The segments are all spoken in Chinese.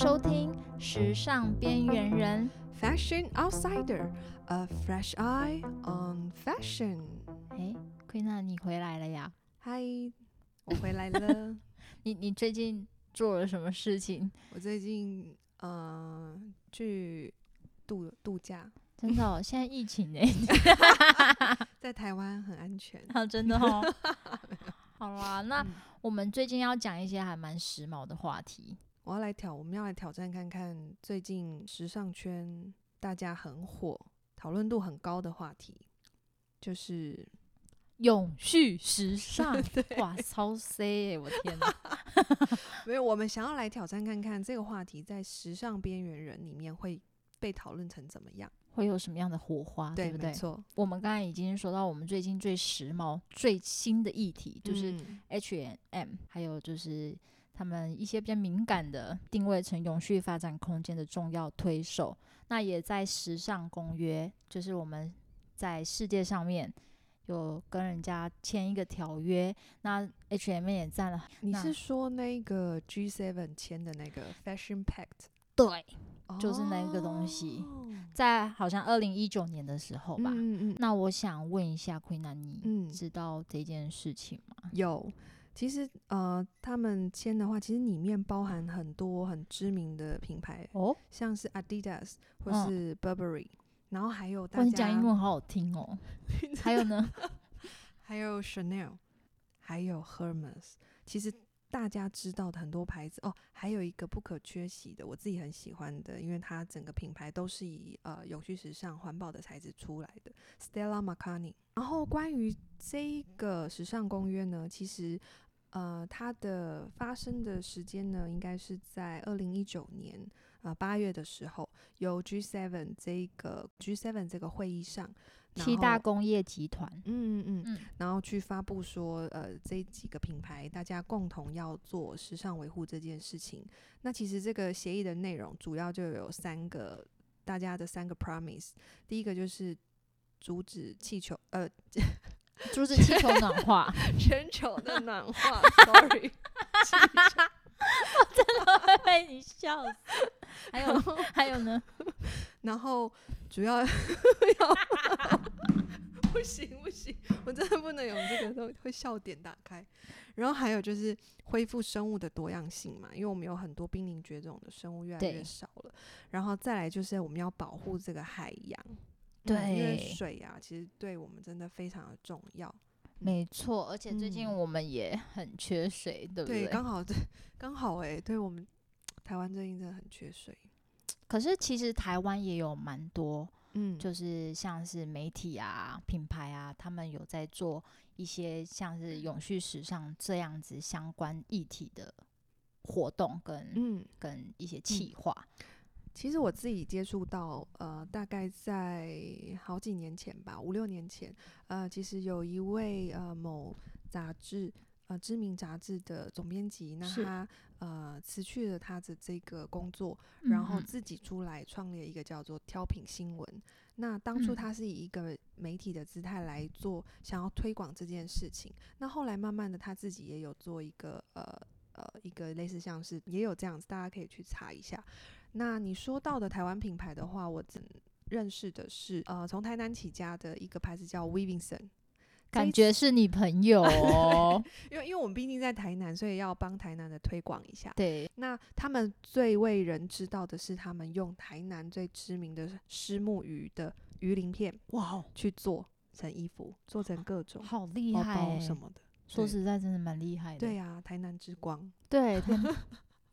收听《时尚边缘人》Fashion Outsider，A fresh eye on fashion。哎，奎娜，你回来了呀？嗨，我回来了。你你最近做了什么事情？我最近呃去度度假。真的哦，现在疫情呢，在台湾很安全。好，真的哦。好啦，那我们最近要讲一些还蛮时髦的话题。我要来挑，我们要来挑战看看最近时尚圈大家很火、讨论度很高的话题，就是永续时尚。对哇，超 C 欸，我天哪！没有，我们想要来挑战看看这个话题在时尚边缘人里面会被讨论成怎么样，会有什么样的火花，对，对不对？没错。我们刚才已经说到，我们最近最时髦、最新的议题就是 H&M，嗯，还有就是。他们一些比较敏感的定位成永续发展空间的重要推手，那也在时尚公约，就是我们在世界上面有跟人家签一个条约，那 H&M 也占了。你是说那个 G7 签的那个 Fashion Pact？对，就是那个东西，在好像二零一九年的时候吧。嗯嗯。那我想问一下奎南，你知道这件事情吗？有。其实，呃，他们签的话，其实里面包含很多很知名的品牌哦，像是 Adidas 或是 Burberry，嗯，然后还有大家，你讲英文好好听哦。还有呢，还有 Chanel，还有 Hermes。其实大家知道的很多牌子哦，还有一个不可缺席的，我自己很喜欢的，因为它整个品牌都是以呃永续时尚、环保的材质出来的，Stella McCartney。然后关于这个时尚公约呢，其实。呃，它的发生的时间呢，应该是在二零一九年啊八月的时候，由 G7 这个 G7 这个会议上，七大工业集团，嗯嗯嗯，然后去发布说，呃，这几个品牌大家共同要做时尚维护这件事情。那其实这个协议的内容主要就有三个，大家的三个 promise，第一个就是阻止气球，呃。阻止气球暖化，全球的暖化。Sorry，我真的会被你笑死。还有还有呢？然后主要 要不行不行，我真的不能有这个都会笑点打开。然后还有就是恢复生物的多样性嘛，因为我们有很多濒临绝种的生物越来越少了。然后再来就是我们要保护这个海洋。对、嗯，因为水啊，其实对我们真的非常的重要。没错，而且最近我们也很缺水，嗯、对不对？对，刚好对 刚好哎、欸，对我们台湾最近真的很缺水。可是其实台湾也有蛮多，嗯，就是像是媒体啊、品牌啊，他们有在做一些像是永续时尚这样子相关议题的活动跟嗯跟一些企划。嗯其实我自己接触到，呃，大概在好几年前吧，五六年前，呃，其实有一位呃某杂志呃知名杂志的总编辑，那他呃辞去了他的这个工作，然后自己出来创立一个叫做挑品新闻。嗯、那当初他是以一个媒体的姿态来做，想要推广这件事情。那后来慢慢的他自己也有做一个呃呃一个类似像是也有这样子，大家可以去查一下。那你说到的台湾品牌的话，我只认识的是呃，从台南起家的一个牌子叫 Weavinson，感觉是你朋友哦。因为因为我们毕竟在台南，所以要帮台南的推广一下。对，那他们最为人知道的是，他们用台南最知名的虱目鱼的鱼鳞片，哇，去做成衣服，做成各种好厉害包包什么的。说实在，真的蛮厉害的。对呀、啊，台南之光。对。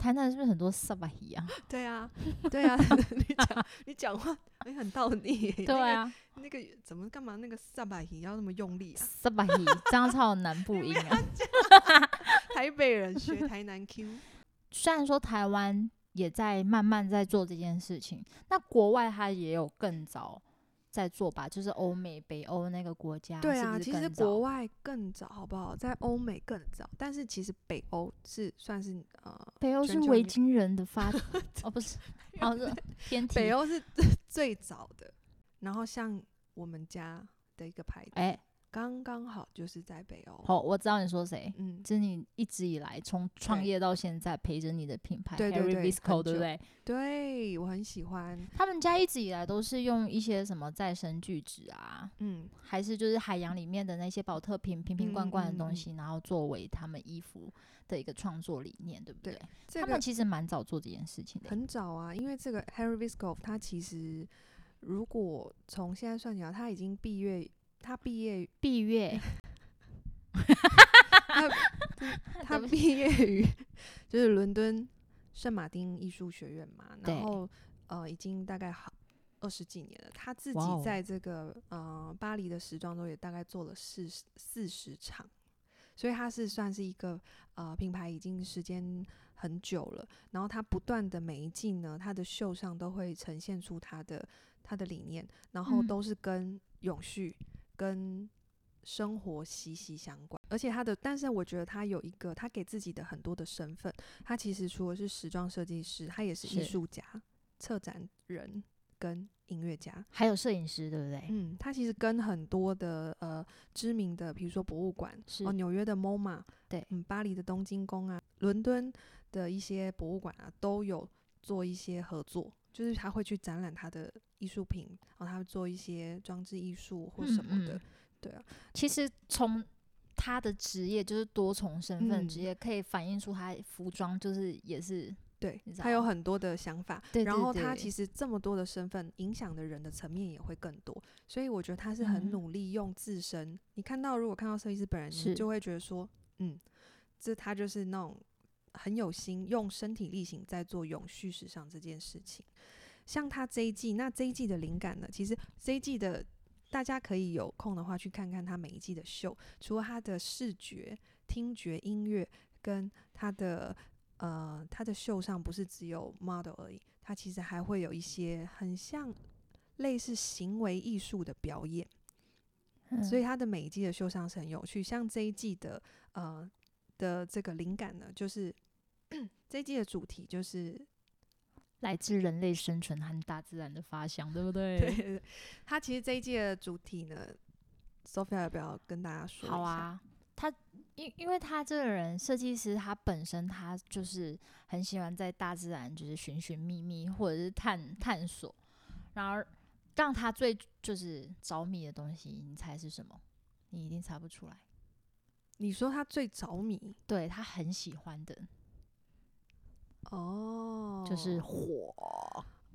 台南是不是很多萨巴鱼啊？对啊，对啊，你讲你讲话你很道理。对啊，那个、那个、怎么干嘛？那个萨巴鱼要那么用力啊？萨巴鱼这样超有南部音啊！台北人学台南 Q。虽然说台湾也在慢慢在做这件事情，那国外它也有更早。在做吧，就是欧美、北欧那个国家。对啊，是是其实国外更早，好不好？在欧美更早，但是其实北欧是算是呃，北欧是维京人的发 哦，不是，哦是天体。北欧是 最早的，然后像我们家的一个牌子，哎，刚刚好就是在北欧。好，我知道你说谁，嗯，就是你一直以来从创业到现在陪着你的品牌，对对对，Harry Visco，对不对？对，我很喜欢。他们家一直以来都是用一些什么再生聚酯啊，嗯，还是就是海洋里面的那些宝特瓶瓶瓶罐罐的东西，嗯嗯嗯，然后作为他们衣服的一个创作理念，对不对？对这个、他们其实蛮早做这件事情的，很早啊，因为这个 Harry Visco 他其实如果从现在算起来，他已经毕业。他毕业毕业，他他毕业于 就是伦敦圣马丁艺术学院嘛，然后呃已经大概好二十几年了。他自己在这个呃巴黎的时装周也大概做了四十四十场，所以他是算是一个呃品牌已经时间很久了。然后他不断的每一季呢，他的秀上都会呈现出他的他的理念，然后都是跟永续。跟生活息息相关，而且他的，但是我觉得他有一个，他给自己的很多的身份，他其实除了是时装设计师，他也是艺术家、策展人跟音乐家，还有摄影师，对不对？嗯，他其实跟很多的呃知名的，比如说博物馆，哦，纽约的 MoMA，对，嗯，巴黎的东京宫啊，伦敦的一些博物馆啊，都有做一些合作。就是他会去展览他的艺术品，然后他会做一些装置艺术或什么的，嗯嗯对啊。其实从他的职业就是多重身份职业，可以反映出他服装就是也是对，他有很多的想法。对，然后他其实这么多的身份，影响的人的层面也会更多。所以我觉得他是很努力用自身。嗯、你看到如果看到设计师本人，你就会觉得说，嗯，这他就是那种。很有心，用身体力行在做永续时尚这件事情。像他这一季，那这一季的灵感呢？其实这一季的大家可以有空的话去看看他每一季的秀。除了他的视觉、听觉、音乐，跟他的呃他的秀上不是只有 model 而已，他其实还会有一些很像类似行为艺术的表演。嗯。所以他的每一季的秀上是很有趣。像这一季的呃的这个灵感呢，就是。这一季的主题就是来自人类生存和大自然的发想，对不对？对。他其实这一季的主题呢，Sophia 要不要跟大家说？好啊，他因因为他这个人设计师，他本身他就是很喜欢在大自然就是寻寻觅觅或者是探探索，然而让他最就是着迷的东西，你猜是什么？你一定猜不出来。你说他最着迷，对，他很喜欢的。哦、oh，就是火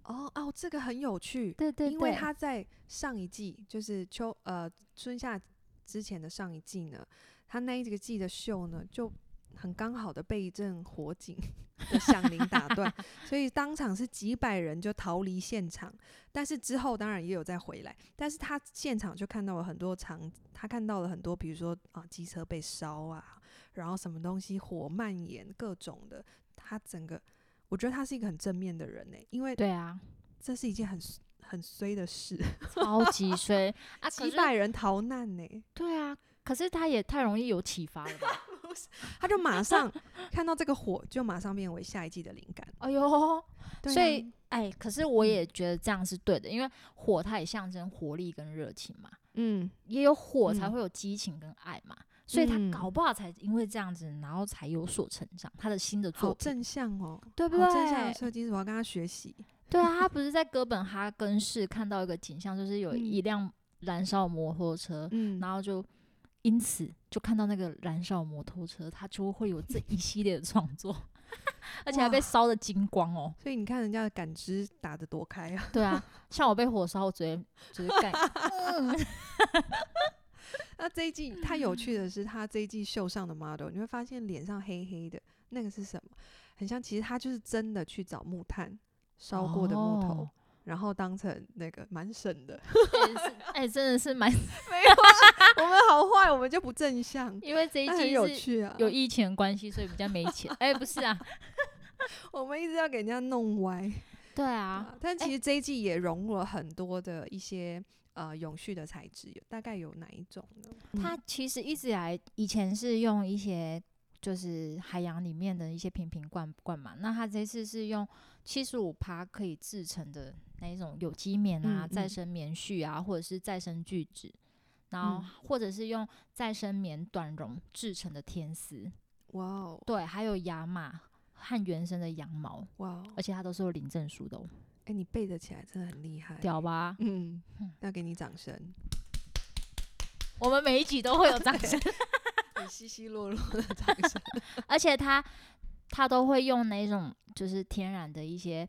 哦哦，这个很有趣，对对对，因为他在上一季，就是秋呃春夏之前的上一季呢，他那一个季的秀呢，就很刚好的被一阵火警 的响铃打断，所以当场是几百人就逃离现场，但是之后当然也有再回来，但是他现场就看到了很多场，他看到了很多，比如说啊机车被烧啊，然后什么东西火蔓延各种的。他整个，我觉得他是一个很正面的人呢，因为对啊，这是一件很很衰的事，超级衰啊，几百人逃难呢。对啊，可是他也太容易有启发了吧？他就马上看到这个火，就马上变为下一季的灵感。哎呦，所以哎，可是我也觉得这样是对的，因为火它也象征活力跟热情嘛。嗯，也有火才会有激情跟爱嘛。所以他搞不好才因为这样子，然后才有所成长。他的新的作品正向哦，对不对？正向的设计师，我要跟他学习。对啊，他不是在哥本哈根市看到一个景象，就是有一辆燃烧摩托车，嗯，然后就因此就看到那个燃烧摩托车，他就会有这一系列的创作，而且还被烧的精光哦。所以你看人家的感知打得多开啊！对啊，像我被火烧，我直接直接干。那这一季，它有趣的是，他这一季秀上的 model，你会发现脸上黑黑的，那个是什么？很像，其实他就是真的去找木炭烧过的木头，哦、然后当成那个蛮省的。哎、欸欸，真的是蛮 没有、啊，我们好坏，我们就不正向。因为这一季有趣啊，有疫情关系，所以比较没钱。哎、欸，不是啊，我们一直要给人家弄歪。对啊，对啊，但其实这一季也融入了很多的一些。呃，永续的材质有大概有哪一种呢？它其实一直以来以前是用一些就是海洋里面的一些瓶瓶罐罐嘛，那它这次是用七十五趴可以制成的那一种有机棉啊、嗯嗯、再生棉絮啊，或者是再生聚酯，然后或者是用再生棉短绒制成的天丝。哇哦，对，还有亚麻和原生的羊毛。哇哦，而且它都是有领证书的哦。哎、欸，你背得起来真的很厉害，屌吧？嗯，要给你掌声。我们每一集都会有掌声，很稀稀落落的掌声。而且他他都会用那种就是天然的一些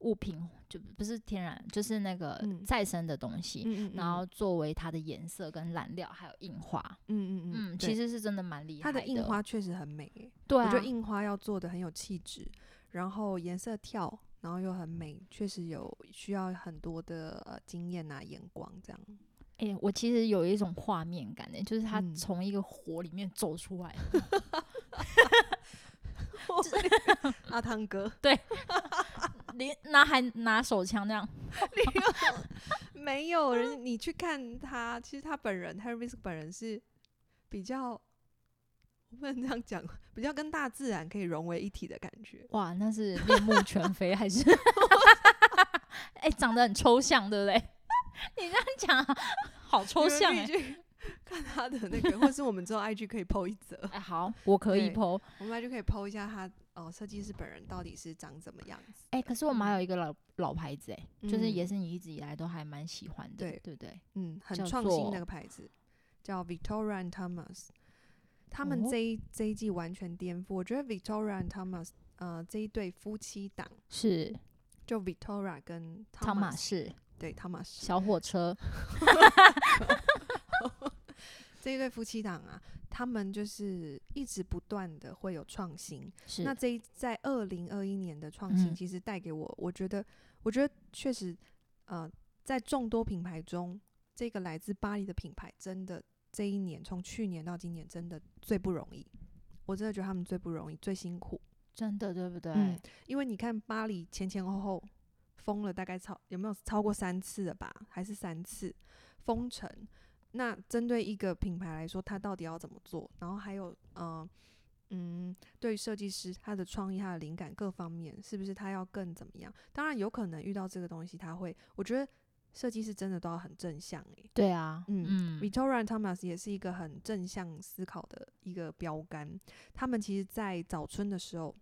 物品，就不是天然，就是那个再生的东西，嗯、然后作为它的颜色跟染料，还有印花。嗯嗯嗯，其实是真的蛮厉害的。它的印花确实很美，对、啊，我觉得印花要做的很有气质，然后颜色跳，然后又很美，确实有需要很多的呃经验啊眼光这样。哎、欸，我其实有一种画面感呢，就是他从一个火里面走出来，阿汤哥，对，你拿还拿手枪这样，没有人，你去看他，其实他本人，Harry Fisk 本人是比较，我不能这样讲，比较跟大自然可以融为一体的感觉。哇，那是面目全非还是？哎、欸，长得很抽象，对不对？你这样讲、啊，好抽象哎、欸！看他的那个，或是我们之后 IG 可以 PO 一则。哎、欸，好，我可以 PO，我们 IG 可以 PO 一下他哦，设计师本人到底是长怎么样子？哎、欸，可是我们还有一个老老牌子哎、欸嗯，就是也是你一直以来都还蛮喜欢的，对对对，嗯，很创新那个牌子叫 Victoria and Thomas，他们这一、哦、这一季完全颠覆，我觉得 Victoria and Thomas，呃，这一对夫妻档是。就 Victoria 跟汤马士。对，汤马士小火车，这一对夫妻档啊，他们就是一直不断的会有创新。是，那这一在二零二一年的创新，其实带给我、嗯，我觉得，我觉得确实，呃，在众多品牌中，这个来自巴黎的品牌，真的这一年从去年到今年，真的最不容易。我真的觉得他们最不容易，最辛苦，真的对不对？嗯，因为你看巴黎前前后后。封了大概超有没有超过三次了吧？还是三次封城？那针对一个品牌来说，它到底要怎么做？然后还有，呃，嗯，对于设计师他的创意、他的灵感各方面，是不是他要更怎么样？当然有可能遇到这个东西，他会，我觉得设计师真的都要很正向诶、欸。对啊，嗯嗯，Victoria Thomas 也是一个很正向思考的一个标杆。他们其实，在早春的时候。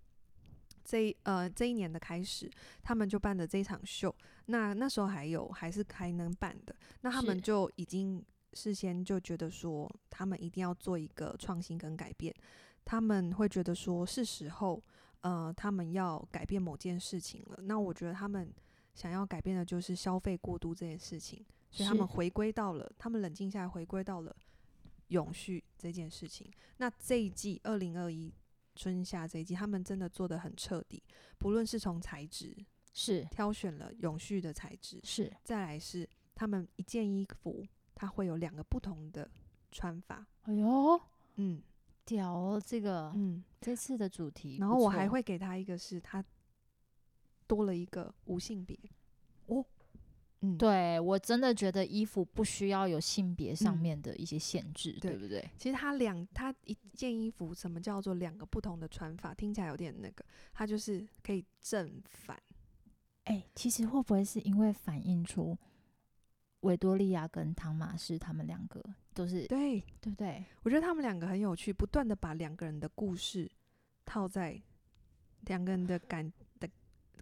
这一呃这一年的开始，他们就办的这场秀。那那时候还有还是还能办的，那他们就已经事先就觉得说，他们一定要做一个创新跟改变。他们会觉得说是时候，呃，他们要改变某件事情了。那我觉得他们想要改变的就是消费过度这件事情，所以他们回归到了，他们冷静下来，回归到了永续这件事情。那这一季二零二一。春夏这一季，他们真的做的很彻底，不论是从材质，是挑选了永续的材质，是再来是他们一件衣服，它会有两个不同的穿法。哎呦，嗯，屌哦，这个，嗯，这次的主题，然后我还会给他一个是，他多了一个无性别哦。嗯，对，我真的觉得衣服不需要有性别上面的一些限制，嗯，对不对？其实它两，它一件衣服，什么叫做两个不同的穿法？听起来有点那个，它就是可以正反。哎，欸，其实会不会是因为反映出维多利亚跟汤马士他们两个都是对，对不对？我觉得他们两个很有趣，不断的把两个人的故事套在两个人的感。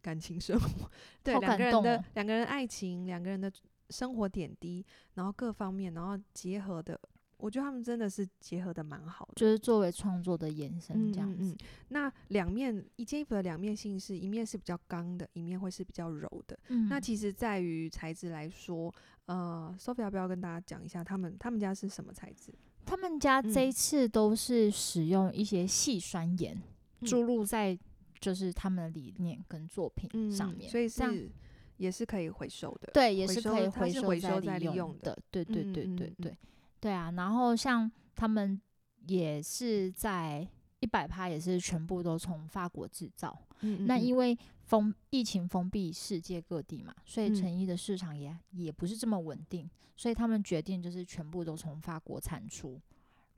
感情生活，对两、哦、个人的两个人爱情，两个人的生活点滴，然后各方面，然后结合的，我觉得他们真的是结合的蛮好的，就是作为创作的延伸这样子。嗯嗯嗯、那两面一件衣服的两面性是一面是比较刚的，一面会是比较柔的。嗯、那其实在于材质来说，呃，Sophia 要不要跟大家讲一下他们他们家是什么材质？他们家这一次都是使用一些细酸盐注入在。就是他们的理念跟作品上面，嗯、所以是也是可以回收的。对，也是可以回收再利用的。对对对对对对，啊！然后像他们也是在一百趴，也是全部都从法国制造。那因为封疫情封闭世界各地嘛，所以成衣的市场也也不是这么稳定，所以他们决定就是全部都从法国产出。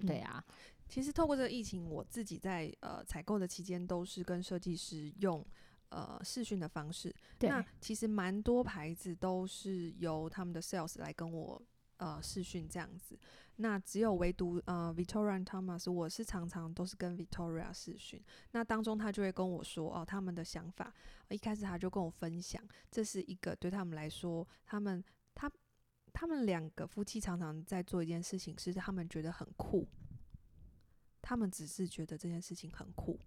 对啊。嗯其实透过这个疫情，我自己在呃采购的期间都是跟设计师用呃视讯的方式。那其实蛮多牌子都是由他们的 sales 来跟我呃视讯这样子。那只有唯独呃 Victoria Thomas，我是常常都是跟 Victoria 视讯。那当中他就会跟我说哦，他们的想法。一开始他就跟我分享，这是一个对他们来说，他们他他们两个夫妻常常在做一件事情，是他们觉得很酷。他们只是觉得这件事情很酷，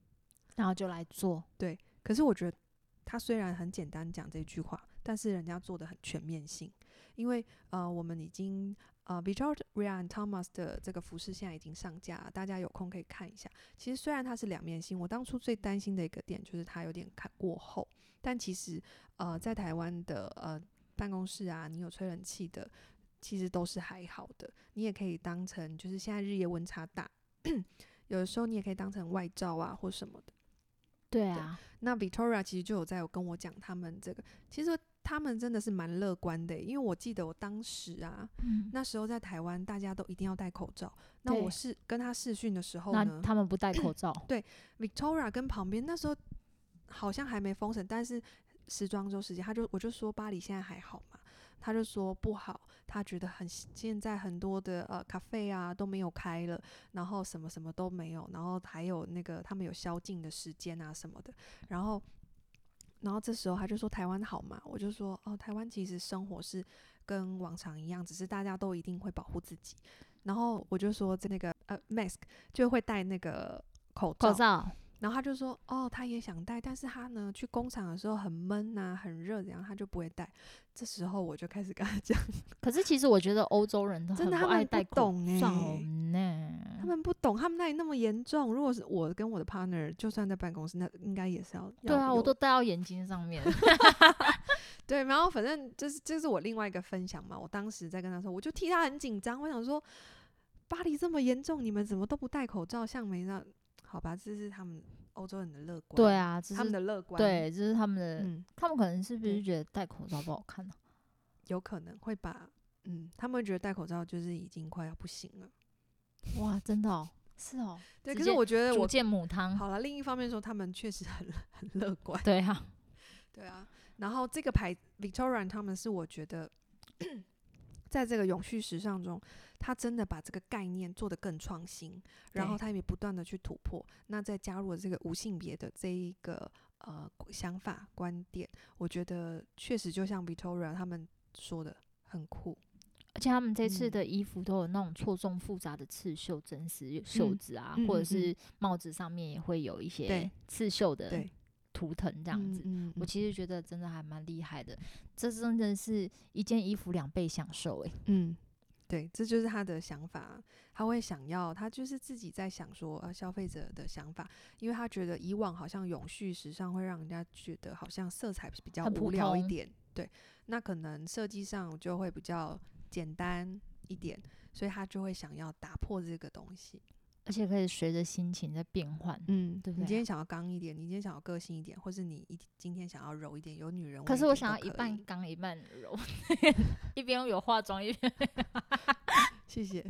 然后就来做。对，可是我觉得他虽然很简单讲这句话，但是人家做的很全面性，因为呃，我们已经。呃，Victoria and Thomas 的这个服饰现在已经上架了，大家有空可以看一下。其实虽然它是两面性，我当初最担心的一个点就是它有点看过厚，但其实呃，在台湾的呃办公室啊，你有吹冷气的，其实都是还好的。你也可以当成就是现在日夜温差大，有的时候你也可以当成外罩啊或什么的。对啊，对，那 Victoria 其实就有在有跟我讲他们这个，其实。他们真的是蛮乐观的，因为我记得我当时啊，嗯、那时候在台湾，大家都一定要戴口罩。那我是跟他试训的时候呢，他们不戴口罩。对，Victoria 跟旁边那时候好像还没封城，但是时装周时间，他就我就说巴黎现在还好嘛，他就说不好，他觉得很现在很多的呃咖啡啊都没有开了，然后什么什么都没有，然后还有那个他们有宵禁的时间啊什么的，然后。然后这时候他就说台湾好嘛，我就说哦，台湾其实生活是跟往常一样，只是大家都一定会保护自己。然后我就说在那个呃 mask 就会戴那个口罩。口罩。然后他就说哦，他也想戴，但是他呢去工厂的时候很闷呐，很热，然后他就不会戴。这时候我就开始跟他 讲，可是其实我觉得欧洲人都很不爱戴口罩呢。他们不懂，他们那里那么严重。如果是我跟我的 partner，就算在办公室，那应该也是要。对啊，我都戴到眼睛上面。对，然后反正就是这是我另外一个分享嘛。我当时在跟他说，我就替他很紧张。我想说，巴黎这么严重，你们怎么都不戴口罩？像没那好吧，这是他们欧洲人的乐观。对啊，他们的乐观。对，这是他们的。嗯，他们可能是不是觉得戴口罩不好看呢？有可能会把，嗯，他们会觉得戴口罩就是已经快要不行了。哇，真的哦，是哦，对。可是我觉得我见母汤。好了，另一方面说，他们确实很很乐观。对啊，对啊。然后这个牌 Victoria 他们是我觉得，在这个永续时尚中，他真的把这个概念做得更创新，然后他也不断的去突破。那再加入了这个无性别的这一个呃想法观点，我觉得确实就像 Victoria 他们说的很酷。而且他们这次的衣服都有那种错综复杂的刺绣、真丝袖子啊，嗯、或者是帽子上面也会有一些刺绣的图腾这样子。我其实觉得真的还蛮厉害的，这真的是一件衣服两倍享受诶、欸。嗯，对，这就是他的想法，他会想要，他就是自己在想说，呃，消费者的想法，因为他觉得以往好像永续时尚会让人家觉得好像色彩比较无聊一点，对，那可能设计上就会比较。简单一点，所以他就会想要打破这个东西，而且可以随着心情在变换，嗯，对，对。你今天想要刚一点，你今天想要个性一点，或是你一今天想要柔一点，有女人味。可是我想要一半刚一半柔，一边有化妆一边。谢谢。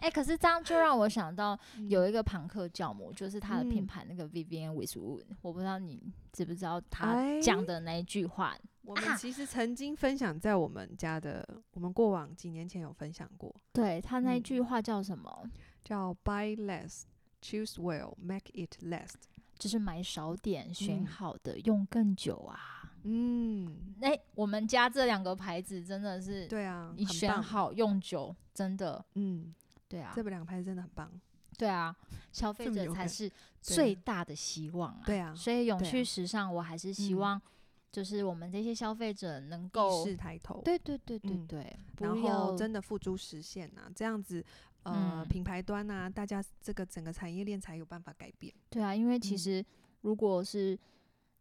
哎、欸，可是这样就让我想到 有一个朋克教母，就是他的品牌那个 Vivienne Westwood，我不知道你知不知道他讲的那一句话。欸我们其实曾经分享在我们家的，啊、我们过往几年前有分享过。对，他那句话叫什么？嗯、叫 Buy less, choose well, make it last，就是买少点，选好的，嗯、用更久啊。嗯，哎、欸，我们家这两个牌子真的是，对啊，你选好用久，真的，嗯，对啊，这两个牌子真的很棒。对啊，消费者才是最大的希望啊。对啊，所以永续时尚，我还是希望、嗯。就是我们这些消费者能够意识抬头，对对对对对，然后真的付诸实现呐、啊，这样子呃、嗯、品牌端呐、啊，大家这个整个产业链才有办法改变。对啊，因为其实如果是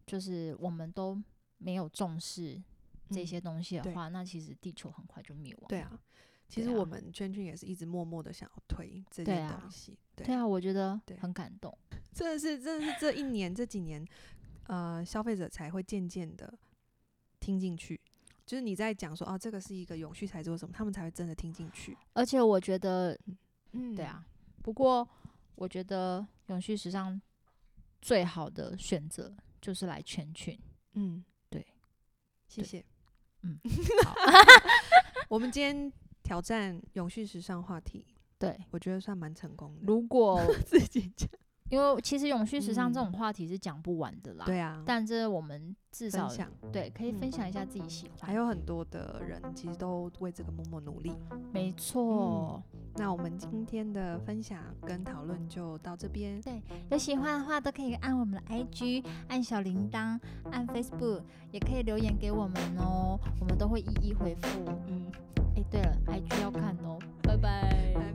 就是我们都没有重视这些东西的话，嗯、那其实地球很快就灭亡。对啊，其实我们圈圈也是一直默默的想要推这些东西。对啊，我觉得很感动。真的是真的是这一年这几年。呃，消费者才会渐渐的听进去，就是你在讲说啊，这个是一个永续材质或什么，他们才会真的听进去。而且我觉得，嗯，对啊。不过我觉得永续时尚最好的选择就是来全群。嗯，对，谢谢。嗯，好，我们今天挑战永续时尚话题，对我觉得算蛮成功的。如果 自己讲。因为其实永续时尚这种话题是讲不完的啦，对啊，但这我们至少想对可以分享一下自己喜欢，还有很多的人其实都为这个默默努力，没错。那我们今天的分享跟讨论就到这边，对，有喜欢的话都可以按我们的 IG，按小铃铛，按 Facebook，也可以留言给我们哦，我们都会一一回复。嗯，哎，对了，IG 要看哦，拜拜。